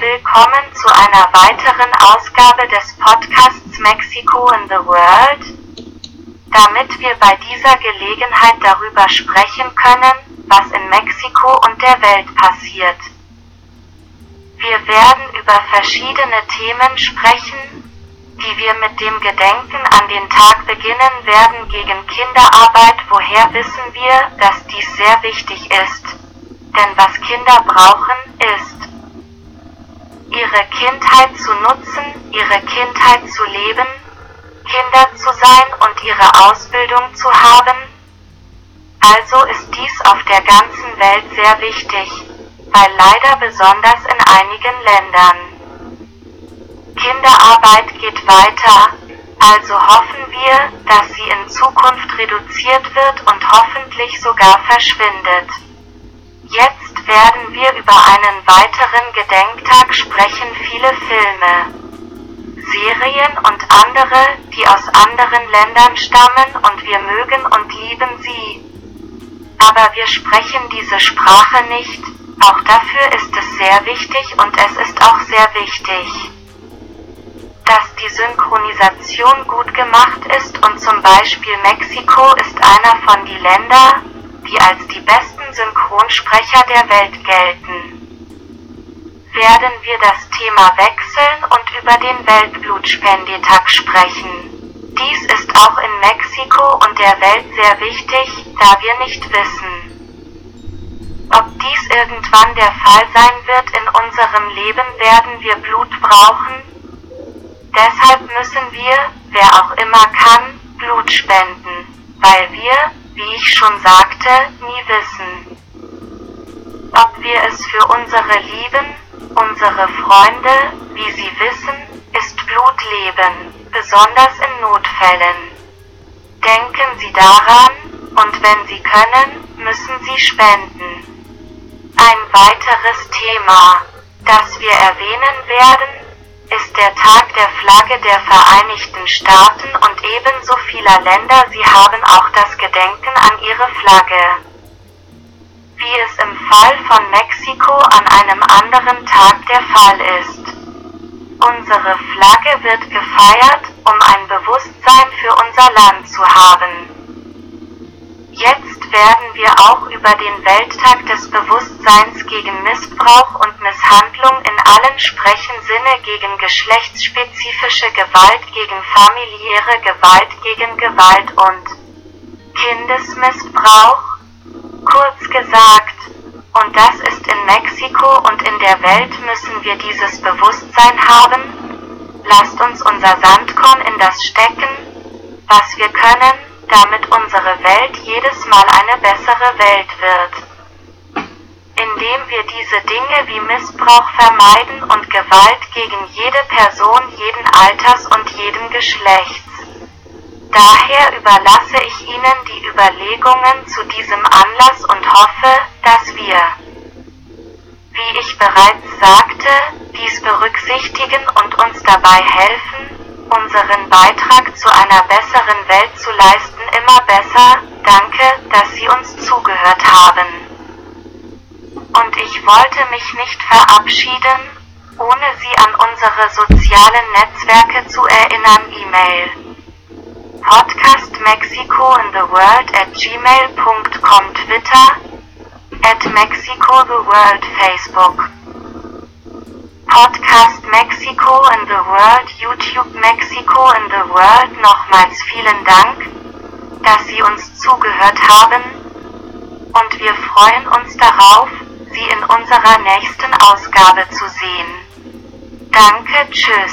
willkommen zu einer weiteren Ausgabe des Podcasts Mexico in the World. Damit wir bei dieser Gelegenheit darüber sprechen können, was in Mexiko und der Welt passiert. Wir werden über verschiedene Themen sprechen, die wir mit dem Gedenken an den Tag beginnen werden gegen Kinderarbeit. Woher wissen wir, dass dies sehr wichtig ist? Denn was Kinder brauchen, ist ihre Kindheit zu nutzen, ihre Kindheit zu leben, Kinder zu sein und ihre Ausbildung zu haben. Also ist dies auf der ganzen Welt sehr wichtig, weil leider besonders in einigen Ländern Kinderarbeit geht weiter, also hoffen wir, dass sie in Zukunft reduziert wird und hoffentlich sogar verschwindet. Jetzt werden wir über einen weiteren Gedenktag sprechen. Viele Filme, Serien und andere, die aus anderen Ländern stammen und wir mögen und lieben sie. Aber wir sprechen diese Sprache nicht, auch dafür ist es sehr wichtig und es ist auch sehr wichtig, dass die Synchronisation gut gemacht ist und zum Beispiel Mexiko ist einer von die Länder, die als die besten Synchronsprecher der Welt gelten. Werden wir das Thema wechseln und über den Weltblutspendetag sprechen. Dies ist auch in Mexiko und der Welt sehr wichtig, da wir nicht wissen, ob dies irgendwann der Fall sein wird in unserem Leben werden wir Blut brauchen. Deshalb müssen wir, wer auch immer kann, Blut spenden, weil wir, wie ich schon sagte, nie wissen, ob wir es für unsere Lieben, unsere Freunde, wie sie wissen, ist Blut Leben, besonders in Notfällen. Denken Sie daran, und wenn Sie können, müssen Sie spenden. Ein weiteres Thema, das wir erwähnen werden, der Tag der Flagge der Vereinigten Staaten und ebenso vieler Länder. Sie haben auch das Gedenken an ihre Flagge. Wie es im Fall von Mexiko an einem anderen Tag der Fall ist. Unsere Flagge wird gefeiert, um ein Bewusstsein für unser Land zu haben. Jetzt werden wir auch über den Welttag des Bewusstseins gegen Missbrauch und Misshandlung in allen sprechen Sinne gegen geschlechtsspezifische Gewalt, gegen familiäre Gewalt, gegen Gewalt und Kindesmissbrauch. Kurz gesagt, und das ist in Mexiko und in der Welt müssen wir dieses Bewusstsein haben. Lasst uns unser Sandkorn in das stecken, was wir können, damit unsere Welt jedes Mal eine bessere Welt wird. Indem wir diese Dinge wie Missbrauch vermeiden und Gewalt gegen jede Person jeden Alters und jeden Geschlechts. Daher überlasse ich Ihnen die Überlegungen zu diesem Anlass und hoffe, dass wir, wie ich bereits sagte, dies berücksichtigen und uns dabei helfen, unseren Beitrag zu einer besseren Welt zu leisten immer besser. Danke, dass Sie uns zugehört haben. Und ich wollte mich nicht verabschieden, ohne Sie an unsere sozialen Netzwerke zu erinnern. E-Mail Podcast Mexico in the World at gmail.com Twitter at Mexico the World Facebook Podcast Mexico in the World YouTube Mexico in the World Nochmals vielen Dank, dass Sie uns zugehört haben und wir freuen uns darauf, Sie in unserer nächsten Ausgabe zu sehen. Danke, tschüss.